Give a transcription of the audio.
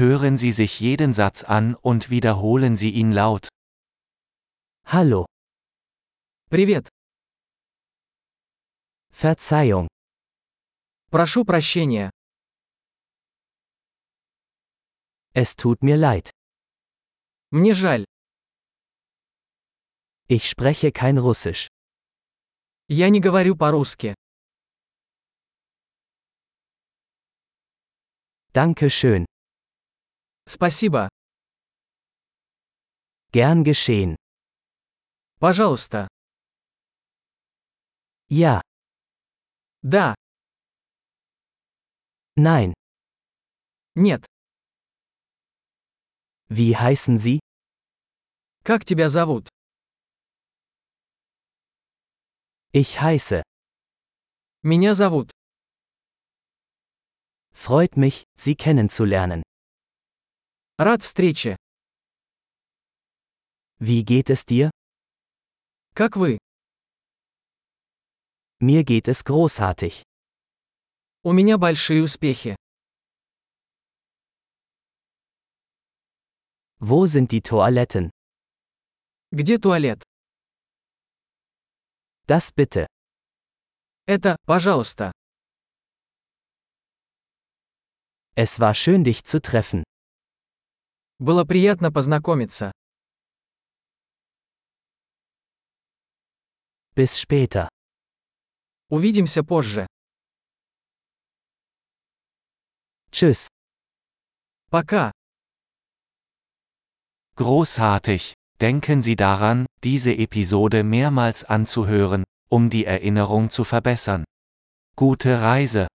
Hören Sie sich jeden Satz an und wiederholen Sie ihn laut. Hallo. Привет. Verzeihung. Прошу прощения. Es tut mir leid. Мне жаль. Ich spreche kein Russisch. Я не говорю по-русски. Danke schön. Спасибо. Gern geschehen. Пожалуйста. Ja. Да. Nein. Нет. Wie heißen Sie? Как тебя зовут? Ich heiße. Меня зовут. Freut mich, Sie kennenzulernen. Рад встрече. Wie geht es dir? Как вы? Mir geht es großartig. У меня большие успехи. Wo sind die Toiletten? Где туалет? Das bitte. Это, пожалуйста. Es war schön dich zu treffen. Было приятно познакомиться. Bis später. Увидимся позже. Tschüss. Пока. Großartig! Denken Sie daran, diese Episode mehrmals anzuhören, um die Erinnerung zu verbessern. Gute Reise!